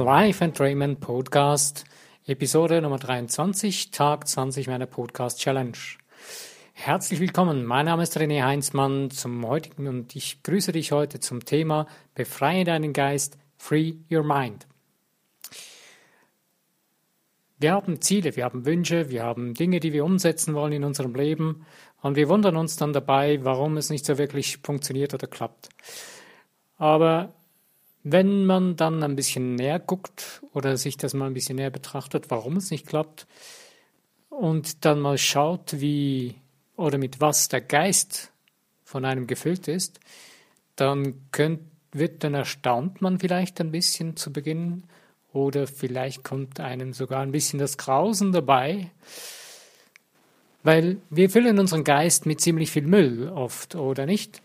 Life and Raymond Podcast, Episode Nummer 23, Tag 20 meiner Podcast Challenge. Herzlich willkommen, mein Name ist René Heinzmann zum heutigen und ich grüße dich heute zum Thema Befreie deinen Geist, Free Your Mind. Wir haben Ziele, wir haben Wünsche, wir haben Dinge, die wir umsetzen wollen in unserem Leben und wir wundern uns dann dabei, warum es nicht so wirklich funktioniert oder klappt. Aber wenn man dann ein bisschen näher guckt oder sich das mal ein bisschen näher betrachtet, warum es nicht klappt, und dann mal schaut, wie oder mit was der Geist von einem gefüllt ist, dann könnt, wird dann erstaunt man vielleicht ein bisschen zu Beginn oder vielleicht kommt einem sogar ein bisschen das Grausen dabei, weil wir füllen unseren Geist mit ziemlich viel Müll oft, oder nicht?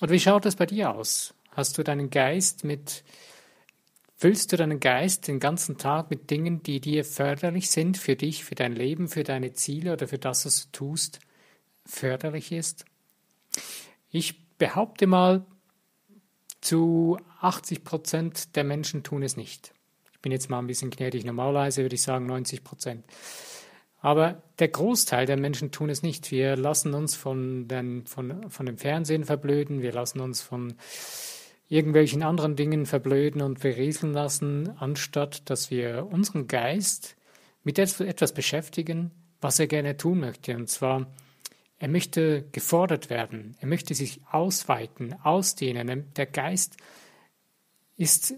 Und wie schaut das bei dir aus? Hast du deinen Geist mit, füllst du deinen Geist den ganzen Tag mit Dingen, die dir förderlich sind für dich, für dein Leben, für deine Ziele oder für das, was du tust, förderlich ist? Ich behaupte mal, zu 80 Prozent der Menschen tun es nicht. Ich bin jetzt mal ein bisschen gnädig. Normalerweise würde ich sagen 90 Prozent. Aber der Großteil der Menschen tun es nicht. Wir lassen uns von, den, von, von dem Fernsehen verblöden. Wir lassen uns von irgendwelchen anderen Dingen verblöden und berieseln lassen, anstatt dass wir unseren Geist mit etwas beschäftigen, was er gerne tun möchte. Und zwar, er möchte gefordert werden, er möchte sich ausweiten, ausdehnen. Der Geist ist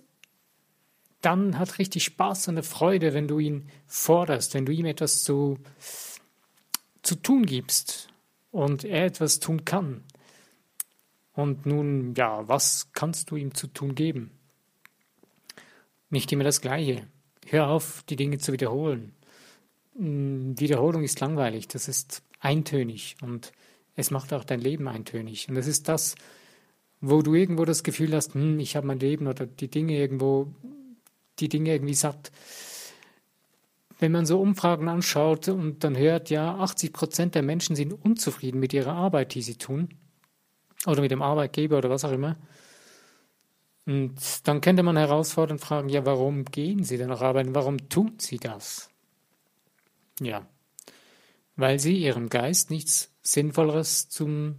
dann hat richtig Spaß und eine Freude, wenn du ihn forderst, wenn du ihm etwas zu, zu tun gibst und er etwas tun kann. Und nun, ja, was kannst du ihm zu tun geben? Nicht immer das Gleiche. Hör auf, die Dinge zu wiederholen. Hm, Wiederholung ist langweilig, das ist eintönig und es macht auch dein Leben eintönig. Und das ist das, wo du irgendwo das Gefühl hast, hm, ich habe mein Leben oder die Dinge irgendwo, die Dinge irgendwie satt. Wenn man so Umfragen anschaut und dann hört, ja, 80 Prozent der Menschen sind unzufrieden mit ihrer Arbeit, die sie tun, oder mit dem Arbeitgeber oder was auch immer. Und dann könnte man herausfordern fragen, ja, warum gehen Sie denn noch arbeiten? Warum tun Sie das? Ja, weil Sie Ihrem Geist nichts Sinnvolleres zum,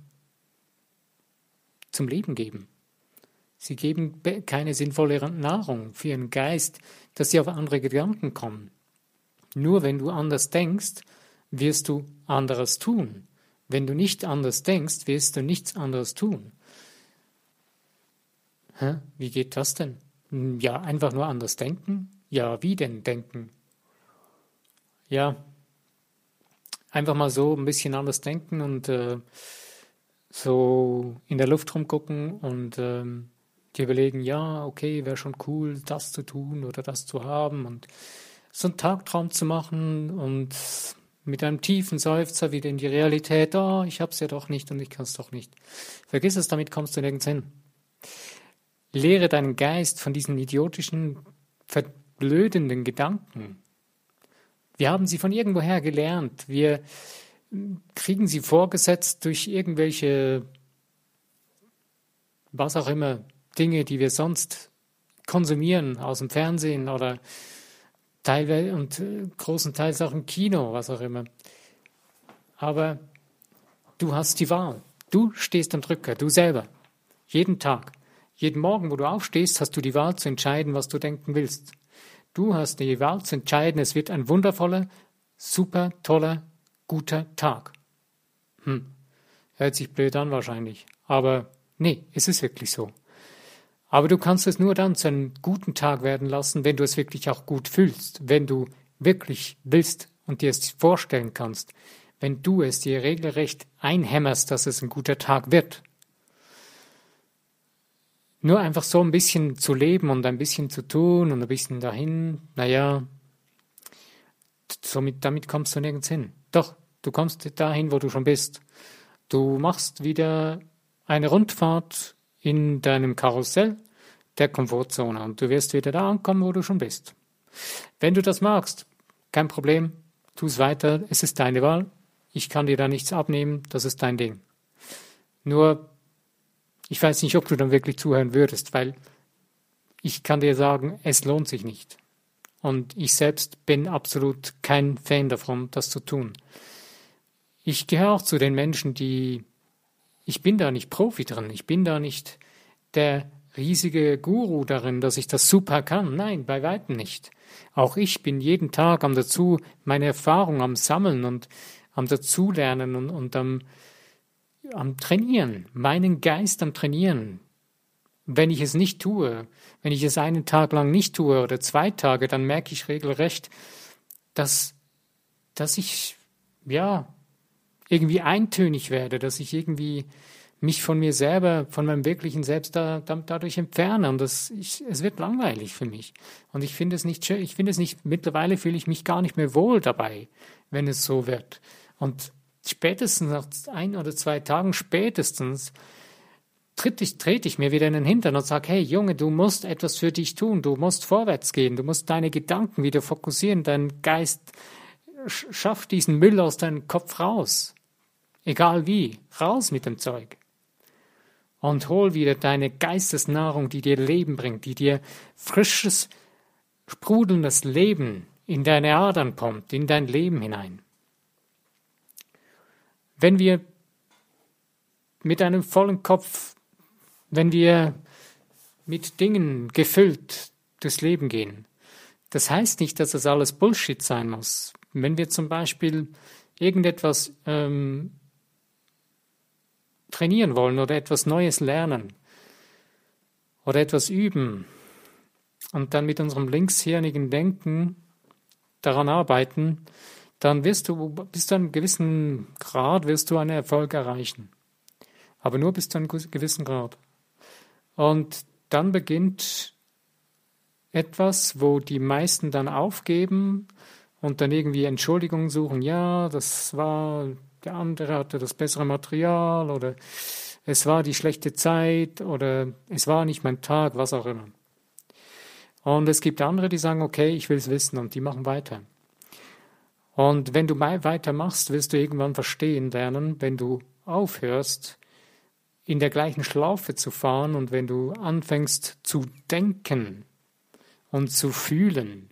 zum Leben geben. Sie geben keine sinnvolle Nahrung für Ihren Geist, dass Sie auf andere Gedanken kommen. Nur wenn du anders denkst, wirst du anderes tun. Wenn du nicht anders denkst, wirst du nichts anderes tun. Hä? Wie geht das denn? Hm, ja, einfach nur anders denken? Ja, wie denn denken? Ja, einfach mal so ein bisschen anders denken und äh, so in der Luft rumgucken und ähm, dir überlegen, ja, okay, wäre schon cool, das zu tun oder das zu haben und so einen Tagtraum zu machen und mit einem tiefen Seufzer wieder in die Realität, oh, ich hab's ja doch nicht und ich kann's doch nicht. Vergiss es, damit kommst du nirgends hin. Lehre deinen Geist von diesen idiotischen, verblödenden Gedanken. Wir haben sie von irgendwoher gelernt. Wir kriegen sie vorgesetzt durch irgendwelche, was auch immer, Dinge, die wir sonst konsumieren aus dem Fernsehen oder teilweise und äh, großenteils auch im Kino, was auch immer. Aber du hast die Wahl. Du stehst am Drücker, du selber. Jeden Tag. Jeden Morgen, wo du aufstehst, hast du die Wahl zu entscheiden, was du denken willst. Du hast die Wahl zu entscheiden, es wird ein wundervoller, super toller, guter Tag. Hm. Hört sich blöd an wahrscheinlich. Aber nee, es ist wirklich so. Aber du kannst es nur dann zu einem guten Tag werden lassen, wenn du es wirklich auch gut fühlst, wenn du wirklich willst und dir es vorstellen kannst, wenn du es dir regelrecht einhämmerst, dass es ein guter Tag wird. Nur einfach so ein bisschen zu leben und ein bisschen zu tun und ein bisschen dahin, naja, somit, damit kommst du nirgends hin. Doch, du kommst dahin, wo du schon bist. Du machst wieder eine Rundfahrt in deinem Karussell der Komfortzone und du wirst wieder da ankommen, wo du schon bist. Wenn du das magst, kein Problem, tu es weiter, es ist deine Wahl, ich kann dir da nichts abnehmen, das ist dein Ding. Nur, ich weiß nicht, ob du dann wirklich zuhören würdest, weil ich kann dir sagen, es lohnt sich nicht. Und ich selbst bin absolut kein Fan davon, das zu tun. Ich gehöre auch zu den Menschen, die, ich bin da nicht Profi drin, ich bin da nicht der riesige Guru darin, dass ich das super kann. Nein, bei weitem nicht. Auch ich bin jeden Tag am dazu meine Erfahrung am Sammeln und am dazulernen und, und am, am Trainieren, meinen Geist am Trainieren. Wenn ich es nicht tue, wenn ich es einen Tag lang nicht tue oder zwei Tage, dann merke ich regelrecht, dass, dass ich, ja, irgendwie eintönig werde, dass ich irgendwie mich von mir selber, von meinem wirklichen Selbst da, da, dadurch entferne. Und das, ich, es wird langweilig für mich. Und ich finde es nicht schön, ich finde es nicht, mittlerweile fühle ich mich gar nicht mehr wohl dabei, wenn es so wird. Und spätestens nach ein oder zwei Tagen spätestens trete ich, trete ich mir wieder in den Hintern und sage, hey Junge, du musst etwas für dich tun, du musst vorwärts gehen, du musst deine Gedanken wieder fokussieren, dein Geist schafft diesen Müll aus deinem Kopf raus. Egal wie, raus mit dem Zeug. Und hol wieder deine Geistesnahrung, die dir Leben bringt, die dir frisches, sprudelndes Leben in deine Adern kommt, in dein Leben hinein. Wenn wir mit einem vollen Kopf wenn wir mit Dingen gefüllt durchs Leben gehen. Das heißt nicht, dass das alles Bullshit sein muss. Wenn wir zum Beispiel irgendetwas ähm, trainieren wollen oder etwas Neues lernen oder etwas üben und dann mit unserem linkshirnigen Denken daran arbeiten, dann wirst du bis zu einem gewissen Grad wirst du einen Erfolg erreichen. Aber nur bis zu einem gewissen Grad. Und dann beginnt etwas, wo die meisten dann aufgeben und dann irgendwie Entschuldigungen suchen. Ja, das war, der andere hatte das bessere Material oder es war die schlechte Zeit oder es war nicht mein Tag, was auch immer. Und es gibt andere, die sagen, okay, ich will es wissen und die machen weiter. Und wenn du weitermachst, wirst du irgendwann verstehen lernen, wenn du aufhörst, in der gleichen Schlaufe zu fahren und wenn du anfängst zu denken und zu fühlen,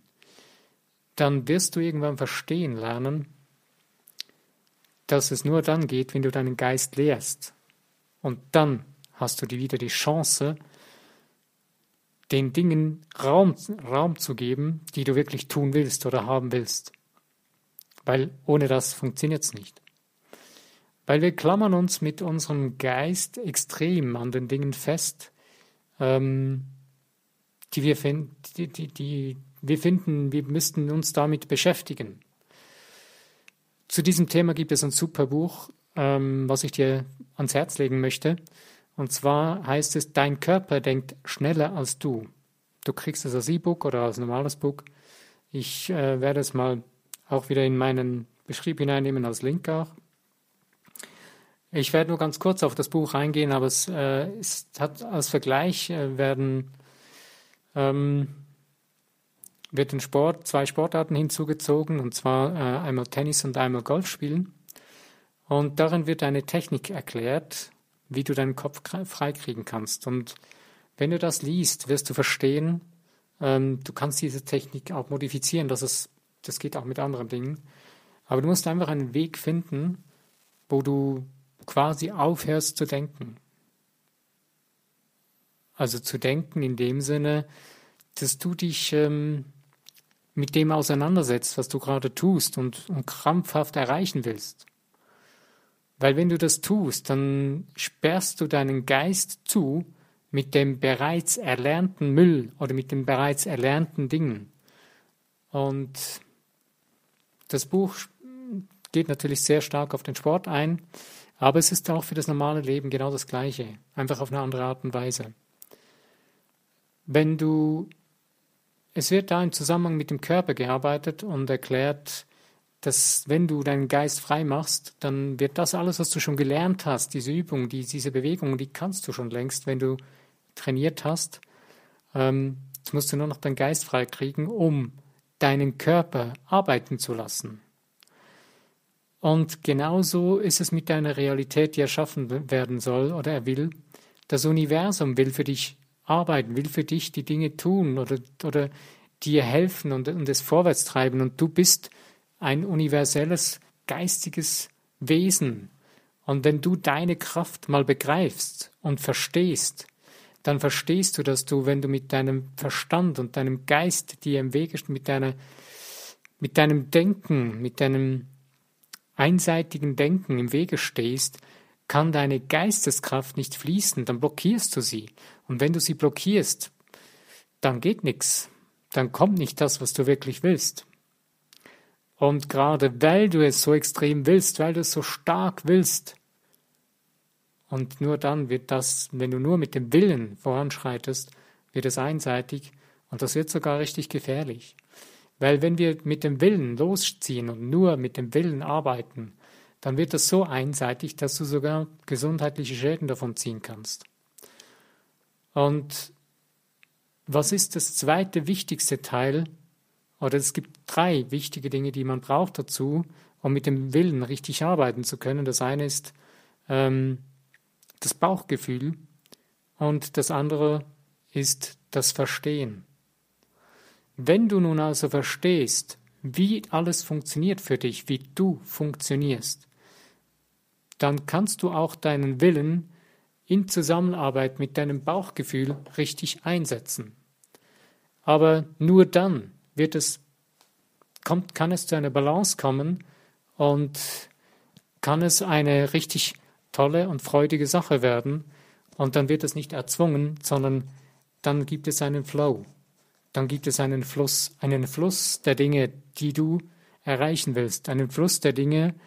dann wirst du irgendwann verstehen lernen, dass es nur dann geht, wenn du deinen Geist lehrst. Und dann hast du wieder die Chance, den Dingen Raum, Raum zu geben, die du wirklich tun willst oder haben willst. Weil ohne das funktioniert es nicht. Weil wir klammern uns mit unserem Geist extrem an den Dingen fest, ähm, die, wir find, die, die, die wir finden, wir müssten uns damit beschäftigen. Zu diesem Thema gibt es ein super Buch, ähm, was ich dir ans Herz legen möchte. Und zwar heißt es, dein Körper denkt schneller als du. Du kriegst es als E-Book oder als normales Buch. Ich äh, werde es mal auch wieder in meinen Beschrieb hineinnehmen als Link auch. Ich werde nur ganz kurz auf das Buch eingehen, aber es, äh, es hat als Vergleich äh, werden ähm, wird den Sport zwei Sportarten hinzugezogen und zwar äh, einmal Tennis und einmal Golf spielen. Und darin wird eine Technik erklärt, wie du deinen Kopf freikriegen kannst. Und wenn du das liest, wirst du verstehen, ähm, du kannst diese Technik auch modifizieren. Das, ist, das geht auch mit anderen Dingen. Aber du musst einfach einen Weg finden, wo du quasi aufhörst zu denken. Also zu denken in dem Sinne, dass du dich ähm, mit dem auseinandersetzt, was du gerade tust und, und krampfhaft erreichen willst. Weil wenn du das tust, dann sperrst du deinen Geist zu mit dem bereits erlernten Müll oder mit den bereits erlernten Dingen. Und das Buch geht natürlich sehr stark auf den Sport ein, aber es ist auch für das normale Leben genau das Gleiche, einfach auf eine andere Art und Weise. Wenn du, es wird da im Zusammenhang mit dem Körper gearbeitet und erklärt, dass wenn du deinen Geist frei machst, dann wird das alles, was du schon gelernt hast, diese Übung, die, diese Bewegung, die kannst du schon längst, wenn du trainiert hast. Ähm, jetzt musst du nur noch deinen Geist frei kriegen, um deinen Körper arbeiten zu lassen. Und genauso ist es mit deiner Realität, die erschaffen werden soll oder er will. Das Universum will für dich arbeiten, will für dich die Dinge tun oder, oder dir helfen und, und es vorwärts treiben. Und du bist ein universelles, geistiges Wesen. Und wenn du deine Kraft mal begreifst und verstehst, dann verstehst du, dass du, wenn du mit deinem Verstand und deinem Geist dir im Wege, mit, deiner, mit deinem Denken, mit deinem einseitigen Denken im Wege stehst, kann deine Geisteskraft nicht fließen, dann blockierst du sie. Und wenn du sie blockierst, dann geht nichts. Dann kommt nicht das, was du wirklich willst. Und gerade weil du es so extrem willst, weil du es so stark willst, und nur dann wird das, wenn du nur mit dem Willen voranschreitest, wird es einseitig und das wird sogar richtig gefährlich. Weil wenn wir mit dem Willen losziehen und nur mit dem Willen arbeiten, dann wird das so einseitig, dass du sogar gesundheitliche Schäden davon ziehen kannst. Und was ist das zweite wichtigste Teil? Oder es gibt drei wichtige Dinge, die man braucht dazu, um mit dem Willen richtig arbeiten zu können. Das eine ist ähm, das Bauchgefühl und das andere ist das Verstehen. Wenn du nun also verstehst, wie alles funktioniert für dich, wie du funktionierst, dann kannst du auch deinen Willen in Zusammenarbeit mit deinem Bauchgefühl richtig einsetzen. Aber nur dann wird es, kommt, kann es zu einer Balance kommen und kann es eine richtig tolle und freudige Sache werden. Und dann wird es nicht erzwungen, sondern dann gibt es einen Flow. Dann gibt es einen Fluss, einen Fluss der Dinge, die du erreichen willst, einen Fluss der Dinge, die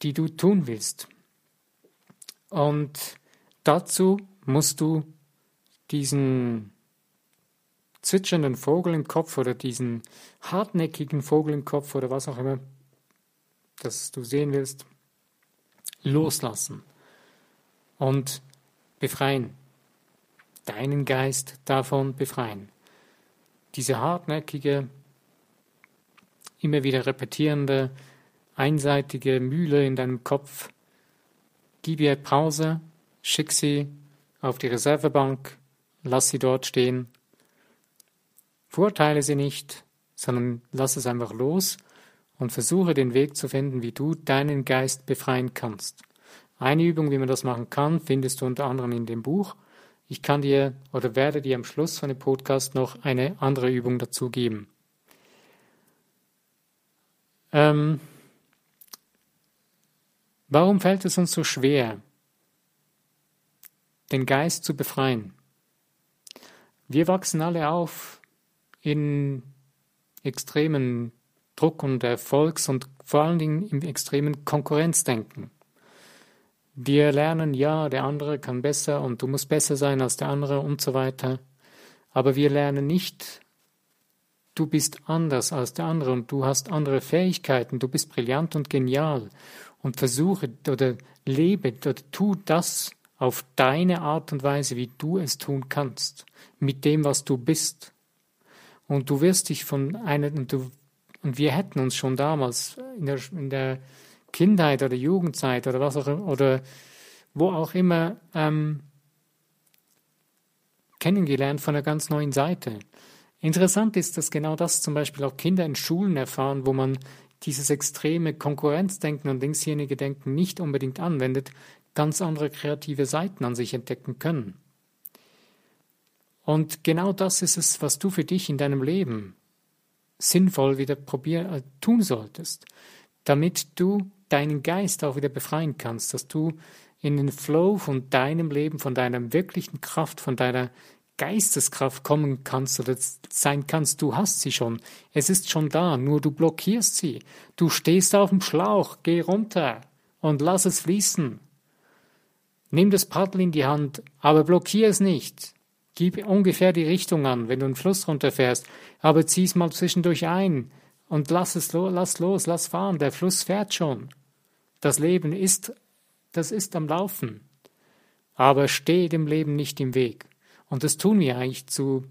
du tun willst. Und dazu musst du diesen zwitschernden Vogel im Kopf oder diesen hartnäckigen Vogel im Kopf oder was auch immer, das du sehen willst, loslassen und befreien. Deinen Geist davon befreien. Diese hartnäckige, immer wieder repetierende, einseitige Mühle in deinem Kopf, gib ihr Pause, schick sie auf die Reservebank, lass sie dort stehen, verurteile sie nicht, sondern lass es einfach los und versuche den Weg zu finden, wie du deinen Geist befreien kannst. Eine Übung, wie man das machen kann, findest du unter anderem in dem Buch. Ich kann dir oder werde dir am Schluss von dem Podcast noch eine andere Übung dazu geben. Ähm, warum fällt es uns so schwer, den Geist zu befreien? Wir wachsen alle auf in extremen Druck und Erfolgs- und vor allen Dingen im extremen Konkurrenzdenken. Wir lernen, ja, der andere kann besser und du musst besser sein als der andere und so weiter. Aber wir lernen nicht, du bist anders als der andere und du hast andere Fähigkeiten, du bist brillant und genial und versuche oder lebe oder tu das auf deine Art und Weise, wie du es tun kannst, mit dem, was du bist. Und du wirst dich von einer, und du und wir hätten uns schon damals in der, in der Kindheit oder Jugendzeit oder was auch oder wo auch immer ähm, kennengelernt von einer ganz neuen Seite. Interessant ist, dass genau das zum Beispiel auch Kinder in Schulen erfahren, wo man dieses extreme Konkurrenzdenken und linksjenige Denken nicht unbedingt anwendet, ganz andere kreative Seiten an sich entdecken können. Und genau das ist es, was du für dich in deinem Leben sinnvoll wieder probieren, äh, tun solltest, damit du deinen Geist auch wieder befreien kannst, dass du in den Flow von deinem Leben, von deiner wirklichen Kraft, von deiner Geisteskraft kommen kannst oder sein kannst, du hast sie schon. Es ist schon da, nur du blockierst sie. Du stehst auf dem Schlauch, geh runter und lass es fließen. Nimm das Paddel in die Hand, aber blockier es nicht. Gib ungefähr die Richtung an, wenn du einen Fluss runterfährst, aber zieh es mal zwischendurch ein und lass es los, lass los, lass fahren. Der Fluss fährt schon. Das Leben ist, das ist am Laufen. Aber steh dem Leben nicht im Weg. Und das tun wir eigentlich zu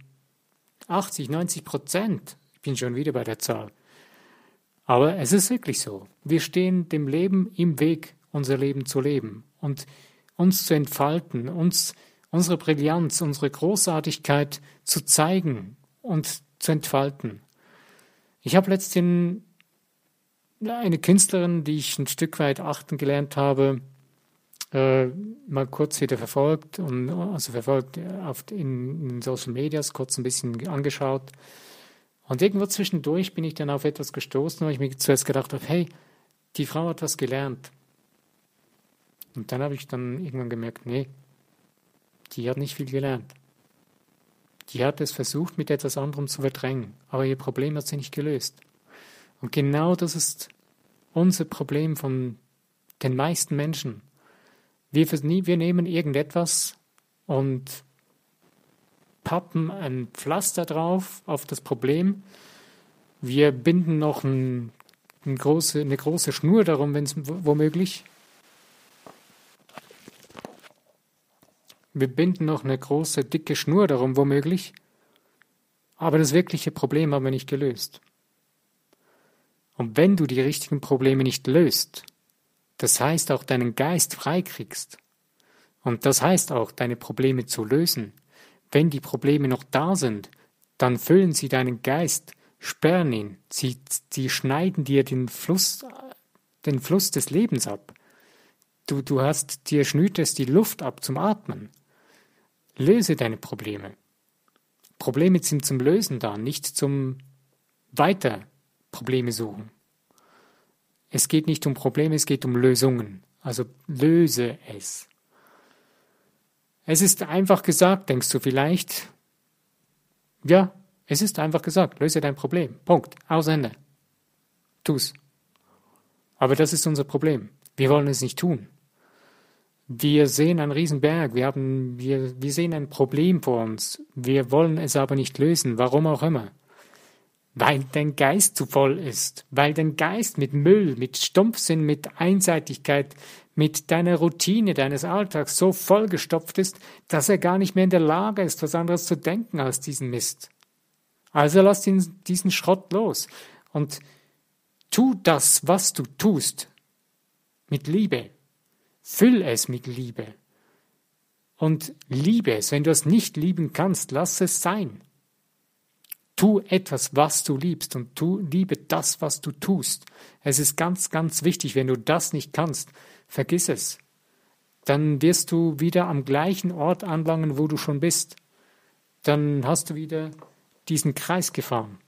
80, 90 Prozent. Ich bin schon wieder bei der Zahl. Aber es ist wirklich so. Wir stehen dem Leben im Weg, unser Leben zu leben und uns zu entfalten, uns unsere Brillanz, unsere Großartigkeit zu zeigen und zu entfalten. Ich habe letztens eine Künstlerin, die ich ein Stück weit achten gelernt habe, äh, mal kurz wieder verfolgt und also verfolgt auf, in, in Social Medias, kurz ein bisschen angeschaut. Und irgendwo zwischendurch bin ich dann auf etwas gestoßen, wo ich mir zuerst gedacht habe, hey, die Frau hat was gelernt. Und dann habe ich dann irgendwann gemerkt, nee, die hat nicht viel gelernt. Die hat es versucht, mit etwas anderem zu verdrängen, aber ihr Problem hat sie nicht gelöst. Und genau das ist unser Problem von den meisten Menschen. Wir, wir nehmen irgendetwas und pappen ein Pflaster drauf auf das Problem. Wir binden noch ein, ein große, eine große Schnur darum, wenn es womöglich. Wir binden noch eine große, dicke Schnur darum, womöglich. Aber das wirkliche Problem haben wir nicht gelöst. Und wenn du die richtigen Probleme nicht löst, das heißt auch deinen Geist freikriegst, und das heißt auch, deine Probleme zu lösen, wenn die Probleme noch da sind, dann füllen sie deinen Geist, sperren ihn, sie, sie schneiden dir den Fluss, den Fluss des Lebens ab. Du, du hast, dir schnürt es die Luft ab zum Atmen. Löse deine Probleme. Probleme sind zum Lösen da, nicht zum Weiter Probleme suchen. Es geht nicht um Probleme, es geht um Lösungen. Also löse es. Es ist einfach gesagt, denkst du vielleicht. Ja, es ist einfach gesagt, löse dein Problem. Punkt. Aus Ende. Tu's. Aber das ist unser Problem. Wir wollen es nicht tun. Wir sehen einen Riesenberg, wir, haben, wir, wir sehen ein Problem vor uns. Wir wollen es aber nicht lösen, warum auch immer. Weil dein Geist zu voll ist, weil dein Geist mit Müll, mit Stumpfsinn, mit Einseitigkeit, mit deiner Routine deines Alltags so vollgestopft ist, dass er gar nicht mehr in der Lage ist, was anderes zu denken als diesen Mist. Also lass ihn, diesen Schrott los und tu das, was du tust, mit Liebe. Füll es mit Liebe. Und liebe es. Wenn du es nicht lieben kannst, lass es sein. Tu etwas, was du liebst und tu, liebe das, was du tust. Es ist ganz, ganz wichtig. Wenn du das nicht kannst, Vergiss es. Dann wirst du wieder am gleichen Ort anlangen, wo du schon bist. Dann hast du wieder diesen Kreis gefahren.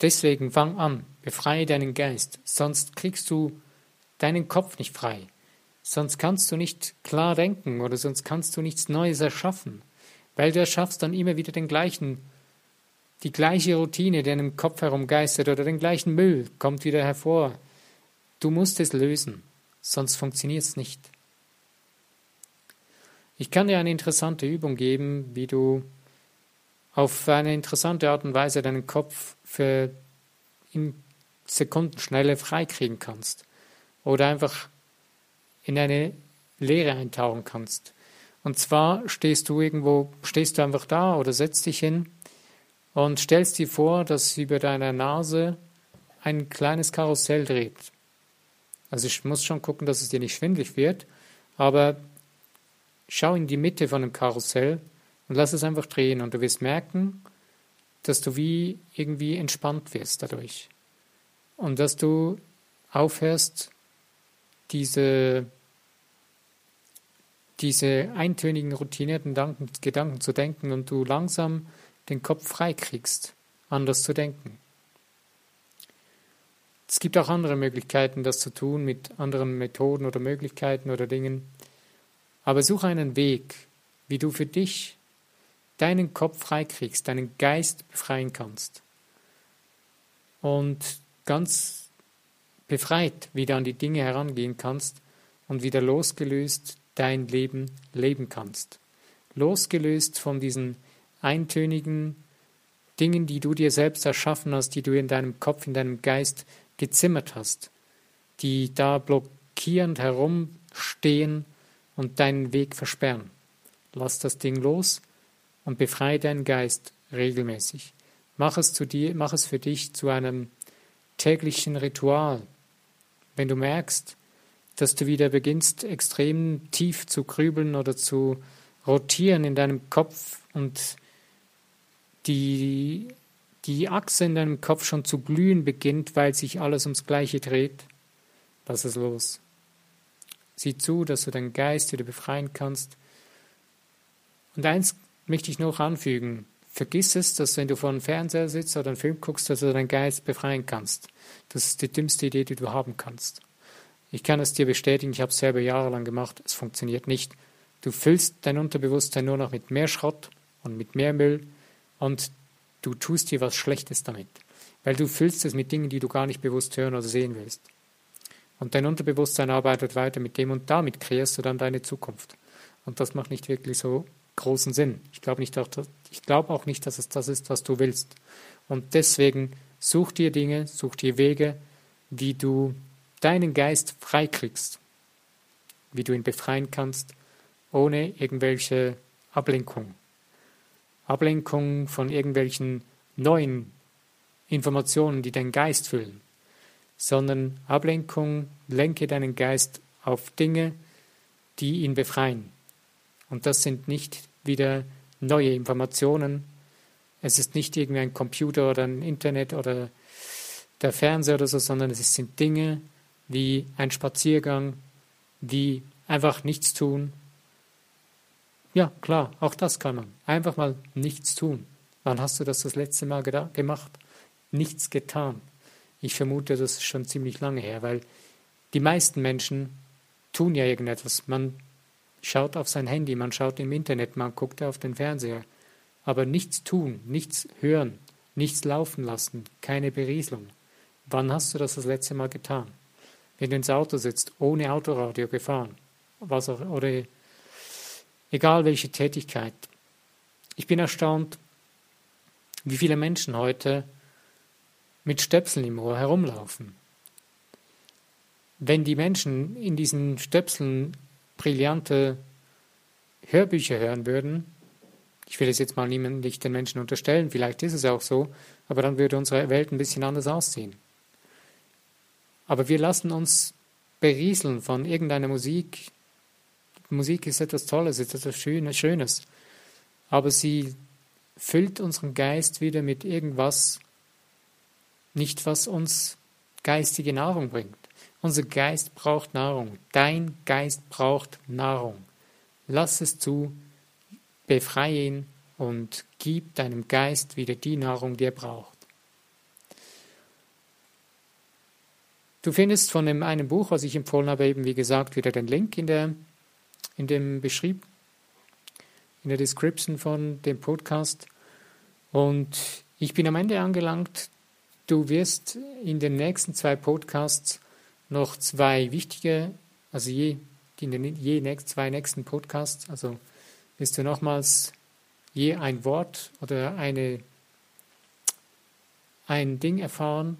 Deswegen fang an, befreie deinen Geist, sonst kriegst du deinen Kopf nicht frei. Sonst kannst du nicht klar denken oder sonst kannst du nichts Neues erschaffen, weil du erschaffst dann immer wieder den gleichen, die gleiche Routine, die in deinem Kopf herumgeistert oder den gleichen Müll kommt wieder hervor. Du musst es lösen sonst funktioniert es nicht. Ich kann dir eine interessante Übung geben, wie du auf eine interessante Art und Weise deinen Kopf für in Sekundenschnelle freikriegen kannst oder einfach in eine Leere eintauchen kannst. Und zwar stehst du irgendwo, stehst du einfach da oder setzt dich hin und stellst dir vor, dass über deiner Nase ein kleines Karussell dreht. Also ich muss schon gucken, dass es dir nicht schwindlig wird, aber schau in die Mitte von dem Karussell und lass es einfach drehen und du wirst merken, dass du wie irgendwie entspannt wirst dadurch und dass du aufhörst, diese, diese eintönigen, routinierten Gedanken zu denken und du langsam den Kopf frei kriegst, anders zu denken. Es gibt auch andere Möglichkeiten, das zu tun, mit anderen Methoden oder Möglichkeiten oder Dingen. Aber suche einen Weg, wie du für dich deinen Kopf freikriegst, deinen Geist befreien kannst. Und ganz befreit wieder an die Dinge herangehen kannst und wieder losgelöst dein Leben leben kannst. Losgelöst von diesen eintönigen Dingen, die du dir selbst erschaffen hast, die du in deinem Kopf, in deinem Geist gezimmert hast, die da blockierend herumstehen und deinen Weg versperren. Lass das Ding los und befreie deinen Geist regelmäßig. Mach es, zu dir, mach es für dich zu einem täglichen Ritual. Wenn du merkst, dass du wieder beginnst, extrem tief zu grübeln oder zu rotieren in deinem Kopf und die, die Achse in deinem Kopf schon zu glühen beginnt, weil sich alles ums Gleiche dreht, lass es los. Sieh zu, dass du deinen Geist wieder befreien kannst. Und eins möchte ich noch anfügen. Vergiss es, dass wenn du vor einem Fernseher sitzt oder einen Film guckst, dass du deinen Geist befreien kannst. Das ist die dümmste Idee, die du haben kannst. Ich kann es dir bestätigen, ich habe es selber jahrelang gemacht, es funktioniert nicht. Du füllst dein Unterbewusstsein nur noch mit mehr Schrott und mit mehr Müll und du tust dir was Schlechtes damit, weil du füllst es mit Dingen, die du gar nicht bewusst hören oder sehen willst. Und dein Unterbewusstsein arbeitet weiter mit dem und damit kreierst du dann deine Zukunft. Und das macht nicht wirklich so großen Sinn. Ich glaube nicht, ich glaube auch nicht, dass es das ist, was du willst. Und deswegen such dir Dinge, such dir Wege, wie du deinen Geist freikriegst, wie du ihn befreien kannst, ohne irgendwelche Ablenkung. Ablenkung von irgendwelchen neuen Informationen, die deinen Geist füllen, sondern Ablenkung lenke deinen Geist auf Dinge, die ihn befreien. Und das sind nicht wieder neue Informationen. Es ist nicht irgendwie ein Computer oder ein Internet oder der Fernseher oder so, sondern es sind Dinge wie ein Spaziergang, wie einfach nichts tun, ja, klar, auch das kann man. Einfach mal nichts tun. Wann hast du das das letzte Mal gemacht? Nichts getan. Ich vermute, das ist schon ziemlich lange her, weil die meisten Menschen tun ja irgendetwas. Man schaut auf sein Handy, man schaut im Internet, man guckt auf den Fernseher. Aber nichts tun, nichts hören, nichts laufen lassen, keine Berieselung. Wann hast du das das letzte Mal getan? Wenn du ins Auto sitzt, ohne Autoradio gefahren, was auch, oder egal welche Tätigkeit. Ich bin erstaunt, wie viele Menschen heute mit Stöpseln im Ohr herumlaufen. Wenn die Menschen in diesen Stöpseln brillante Hörbücher hören würden, ich will es jetzt mal niemandem nicht den Menschen unterstellen, vielleicht ist es auch so, aber dann würde unsere Welt ein bisschen anders aussehen. Aber wir lassen uns berieseln von irgendeiner Musik, Musik ist etwas Tolles, ist etwas Schönes, aber sie füllt unseren Geist wieder mit irgendwas, nicht was uns geistige Nahrung bringt. Unser Geist braucht Nahrung. Dein Geist braucht Nahrung. Lass es zu, befreie ihn und gib deinem Geist wieder die Nahrung, die er braucht. Du findest von dem einen Buch, was ich empfohlen habe, eben wie gesagt wieder den Link in der in dem Beschrieb, in der Description von dem Podcast. Und ich bin am Ende angelangt. Du wirst in den nächsten zwei Podcasts noch zwei wichtige, also je, in den je nächst, zwei nächsten Podcasts, also wirst du nochmals je ein Wort oder eine, ein Ding erfahren,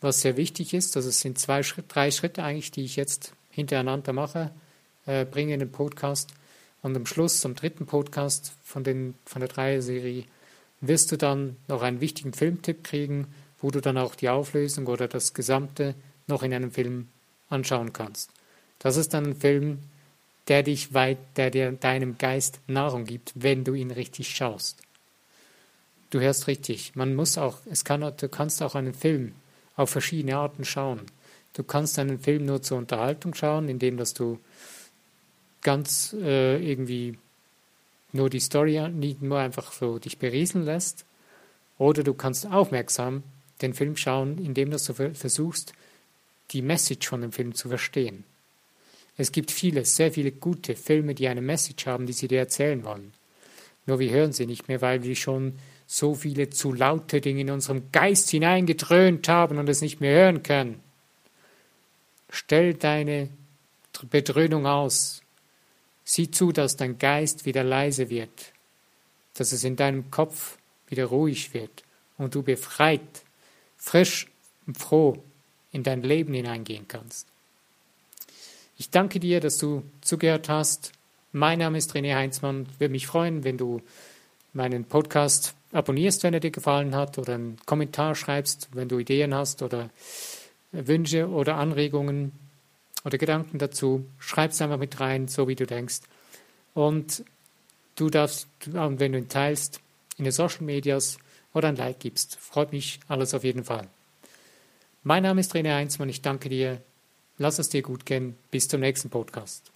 was sehr wichtig ist. Also es sind zwei, drei Schritte eigentlich, die ich jetzt hintereinander mache äh, bringe in den Podcast. Und am Schluss, am dritten Podcast von, den, von der Dreier-Serie, wirst du dann noch einen wichtigen Filmtipp kriegen, wo du dann auch die Auflösung oder das Gesamte noch in einem Film anschauen kannst. Das ist dann ein Film, der dich weit, der dir deinem Geist Nahrung gibt, wenn du ihn richtig schaust. Du hörst richtig. Man muss auch, es kann, du kannst auch einen Film auf verschiedene Arten schauen. Du kannst einen Film nur zur Unterhaltung schauen, indem dass du ganz äh, irgendwie nur die Story, nur einfach so dich berieseln lässt. Oder du kannst aufmerksam den Film schauen, indem du versuchst, die Message von dem Film zu verstehen. Es gibt viele, sehr viele gute Filme, die eine Message haben, die sie dir erzählen wollen. Nur wir hören sie nicht mehr, weil wir schon so viele zu laute Dinge in unserem Geist hineingedröhnt haben und es nicht mehr hören können. Stell deine Bedröhnung aus Sieh zu, dass dein Geist wieder leise wird, dass es in deinem Kopf wieder ruhig wird und du befreit, frisch und froh in dein Leben hineingehen kannst. Ich danke dir, dass du zugehört hast. Mein Name ist René Heinzmann. Ich würde mich freuen, wenn du meinen Podcast abonnierst, wenn er dir gefallen hat, oder einen Kommentar schreibst, wenn du Ideen hast oder Wünsche oder Anregungen oder Gedanken dazu. Schreib es einfach mit rein, so wie du denkst. Und du darfst, wenn du ihn teilst, in den Social Medias oder ein Like gibst. Freut mich alles auf jeden Fall. Mein Name ist René Heinzmann. Ich danke dir. Lass es dir gut gehen. Bis zum nächsten Podcast.